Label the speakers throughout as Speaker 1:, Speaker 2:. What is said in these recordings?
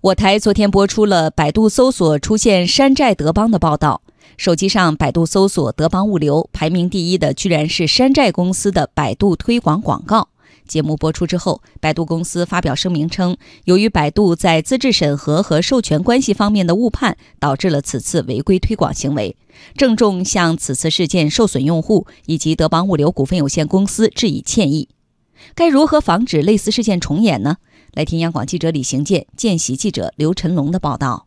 Speaker 1: 我台昨天播出了百度搜索出现山寨德邦的报道。手机上百度搜索德邦物流，排名第一的居然是山寨公司的百度推广广告。节目播出之后，百度公司发表声明称，由于百度在资质审核和授权关系方面的误判，导致了此次违规推广行为，郑重向此次事件受损用户以及德邦物流股份有限公司致以歉意。该如何防止类似事件重演呢？来听央广记者李行健、见习记者刘晨龙的报道。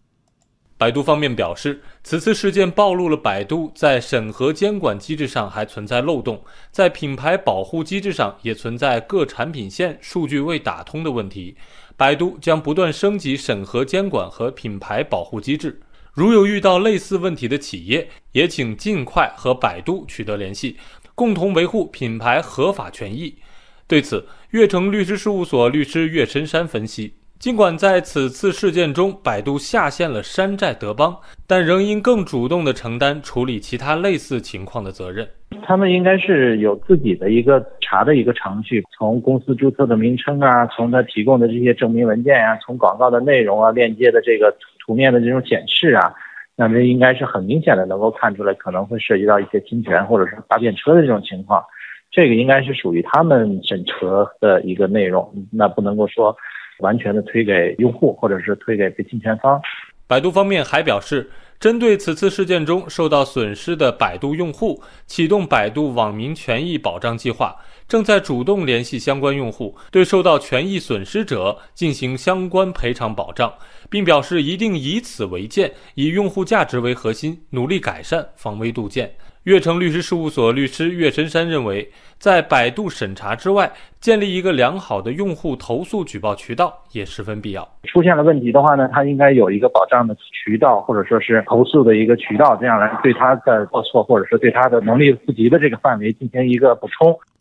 Speaker 2: 百度方面表示，此次事件暴露了百度在审核监管机制上还存在漏洞，在品牌保护机制上也存在各产品线数据未打通的问题。百度将不断升级审核监管和品牌保护机制。如有遇到类似问题的企业，也请尽快和百度取得联系，共同维护品牌合法权益。对此，悦城律师事务所律师岳深山分析，尽管在此次事件中，百度下线了山寨德邦，但仍应更主动地承担处理其他类似情况的责任。
Speaker 3: 他们应该是有自己的一个查的一个程序，从公司注册的名称啊，从他提供的这些证明文件呀，从广告的内容啊，链接的这个图面的这种显示啊，那这应该是很明显的能够看出来，可能会涉及到一些侵权或者是搭便车的这种情况。这个应该是属于他们审核的一个内容，那不能够说完全的推给用户，或者是推给被侵权方。
Speaker 2: 百度方面还表示，针对此次事件中受到损失的百度用户，启动百度网民权益保障计划，正在主动联系相关用户，对受到权益损失者进行相关赔偿保障，并表示一定以此为鉴，以用户价值为核心，努力改善防微杜渐。悦城律师事务所律师岳深山认为，在百度审查之外，建立一个良好的用户投诉举报渠道也十分必要。
Speaker 3: 出现了问题的话呢，他应该有一个保障的渠道，或者说是投诉的一个渠道，这样来对他的过错，或者是对他的能力不及的这个范围进行一个补充。